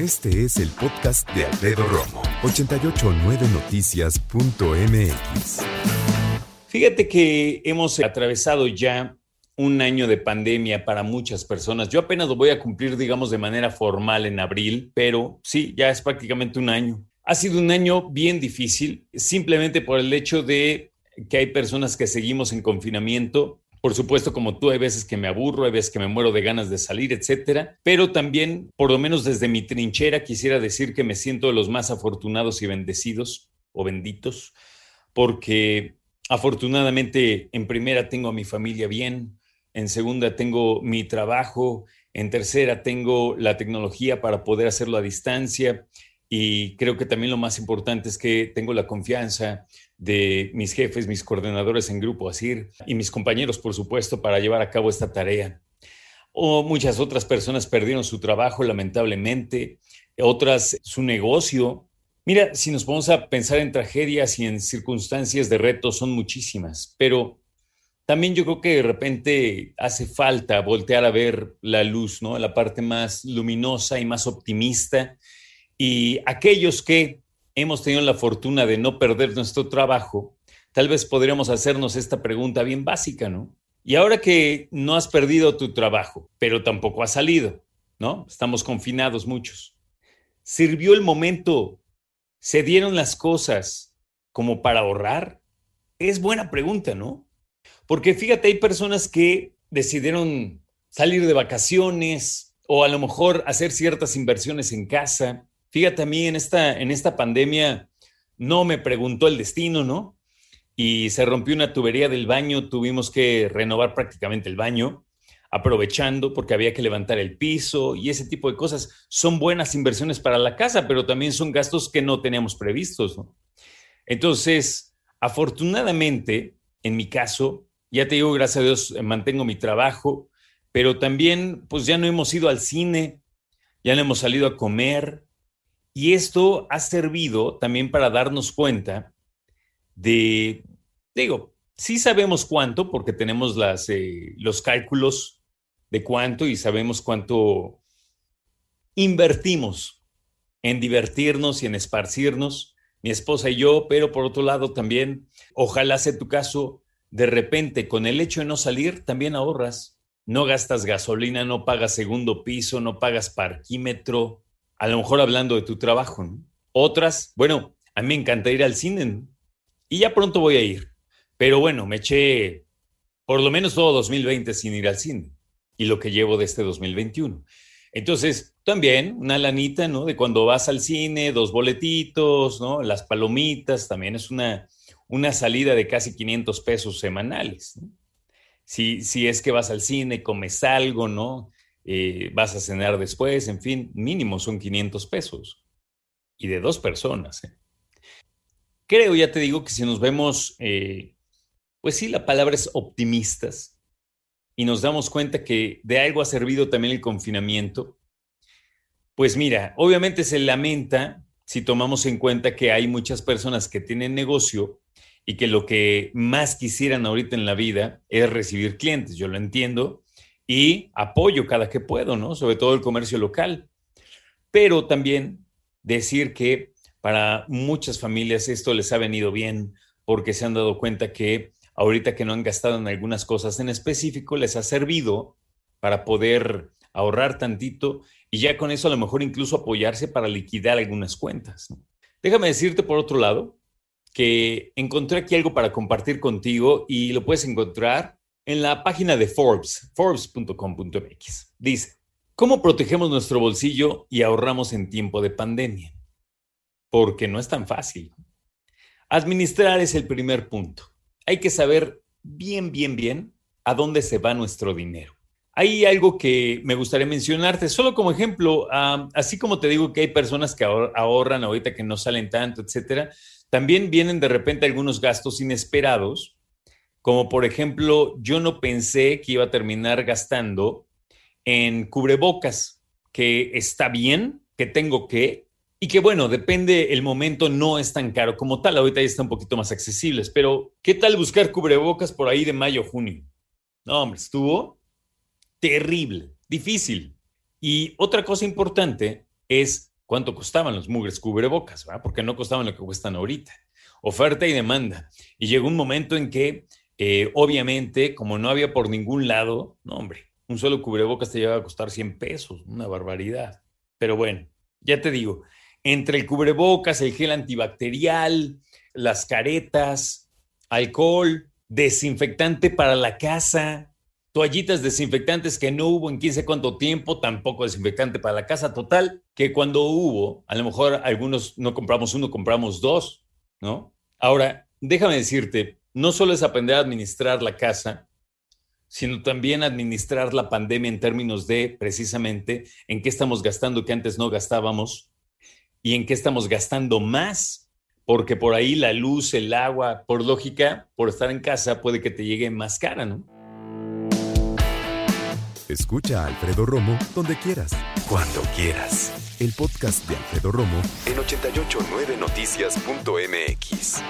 Este es el podcast de Alfredo Romo, 889noticias.mx. Fíjate que hemos atravesado ya un año de pandemia para muchas personas. Yo apenas lo voy a cumplir, digamos, de manera formal en abril, pero sí, ya es prácticamente un año. Ha sido un año bien difícil, simplemente por el hecho de que hay personas que seguimos en confinamiento por supuesto, como tú, hay veces que me aburro, hay veces que me muero de ganas de salir, etcétera. Pero también, por lo menos desde mi trinchera, quisiera decir que me siento de los más afortunados y bendecidos o benditos, porque afortunadamente en primera tengo a mi familia bien, en segunda tengo mi trabajo, en tercera tengo la tecnología para poder hacerlo a distancia y creo que también lo más importante es que tengo la confianza de mis jefes, mis coordinadores en grupo ASIR y mis compañeros, por supuesto, para llevar a cabo esta tarea. O muchas otras personas perdieron su trabajo, lamentablemente, otras su negocio. Mira, si nos ponemos a pensar en tragedias y en circunstancias de reto, son muchísimas, pero también yo creo que de repente hace falta voltear a ver la luz, ¿no? La parte más luminosa y más optimista y aquellos que hemos tenido la fortuna de no perder nuestro trabajo, tal vez podríamos hacernos esta pregunta bien básica, ¿no? Y ahora que no has perdido tu trabajo, pero tampoco has salido, ¿no? Estamos confinados muchos. ¿Sirvió el momento? ¿Se dieron las cosas como para ahorrar? Es buena pregunta, ¿no? Porque fíjate, hay personas que decidieron salir de vacaciones o a lo mejor hacer ciertas inversiones en casa Fíjate, a mí en esta, en esta pandemia no me preguntó el destino, ¿no? Y se rompió una tubería del baño, tuvimos que renovar prácticamente el baño, aprovechando porque había que levantar el piso y ese tipo de cosas. Son buenas inversiones para la casa, pero también son gastos que no teníamos previstos, ¿no? Entonces, afortunadamente, en mi caso, ya te digo, gracias a Dios, mantengo mi trabajo, pero también, pues ya no hemos ido al cine, ya no hemos salido a comer, y esto ha servido también para darnos cuenta de, digo, sí sabemos cuánto, porque tenemos las, eh, los cálculos de cuánto y sabemos cuánto invertimos en divertirnos y en esparcirnos, mi esposa y yo, pero por otro lado también, ojalá sea tu caso, de repente con el hecho de no salir, también ahorras, no gastas gasolina, no pagas segundo piso, no pagas parquímetro, a lo mejor hablando de tu trabajo. Otras, bueno, a mí me encanta ir al cine y ya pronto voy a ir. Pero bueno, me eché por lo menos todo 2020 sin ir al cine y lo que llevo de este 2021. Entonces, también una lanita, ¿no? De cuando vas al cine, dos boletitos, ¿no? Las palomitas, también es una, una salida de casi 500 pesos semanales. Si, si es que vas al cine, comes algo, ¿no? Eh, vas a cenar después, en fin, mínimo son 500 pesos. Y de dos personas. ¿eh? Creo, ya te digo, que si nos vemos, eh, pues sí, la palabra es optimistas, y nos damos cuenta que de algo ha servido también el confinamiento, pues mira, obviamente se lamenta si tomamos en cuenta que hay muchas personas que tienen negocio y que lo que más quisieran ahorita en la vida es recibir clientes. Yo lo entiendo, y apoyo cada que puedo, ¿no? Sobre todo el comercio local. Pero también decir que para muchas familias esto les ha venido bien porque se han dado cuenta que ahorita que no han gastado en algunas cosas en específico, les ha servido para poder ahorrar tantito y ya con eso a lo mejor incluso apoyarse para liquidar algunas cuentas. Déjame decirte por otro lado que encontré aquí algo para compartir contigo y lo puedes encontrar en la página de Forbes, forbes.com.mx. Dice, ¿cómo protegemos nuestro bolsillo y ahorramos en tiempo de pandemia? Porque no es tan fácil. Administrar es el primer punto. Hay que saber bien, bien, bien a dónde se va nuestro dinero. Hay algo que me gustaría mencionarte, solo como ejemplo, así como te digo que hay personas que ahorran ahorita que no salen tanto, etcétera, también vienen de repente algunos gastos inesperados como por ejemplo, yo no pensé que iba a terminar gastando en cubrebocas, que está bien, que tengo que, y que bueno, depende el momento, no es tan caro como tal, ahorita ya está un poquito más accesibles, pero ¿qué tal buscar cubrebocas por ahí de mayo, junio? No, hombre, estuvo terrible, difícil. Y otra cosa importante es cuánto costaban los mugres cubrebocas, ¿verdad? porque no costaban lo que cuestan ahorita. Oferta y demanda. Y llegó un momento en que, eh, obviamente, como no había por ningún lado, no, hombre, un solo cubrebocas te lleva a costar 100 pesos, una barbaridad. Pero bueno, ya te digo, entre el cubrebocas, el gel antibacterial, las caretas, alcohol, desinfectante para la casa, toallitas desinfectantes que no hubo en 15 cuánto tiempo, tampoco desinfectante para la casa. Total, que cuando hubo, a lo mejor algunos no compramos uno, compramos dos, ¿no? Ahora, déjame decirte, no solo es aprender a administrar la casa, sino también administrar la pandemia en términos de precisamente en qué estamos gastando que antes no gastábamos y en qué estamos gastando más, porque por ahí la luz, el agua, por lógica, por estar en casa, puede que te llegue más cara, ¿no? Escucha a Alfredo Romo donde quieras. Cuando quieras. El podcast de Alfredo Romo en 889noticias.mx.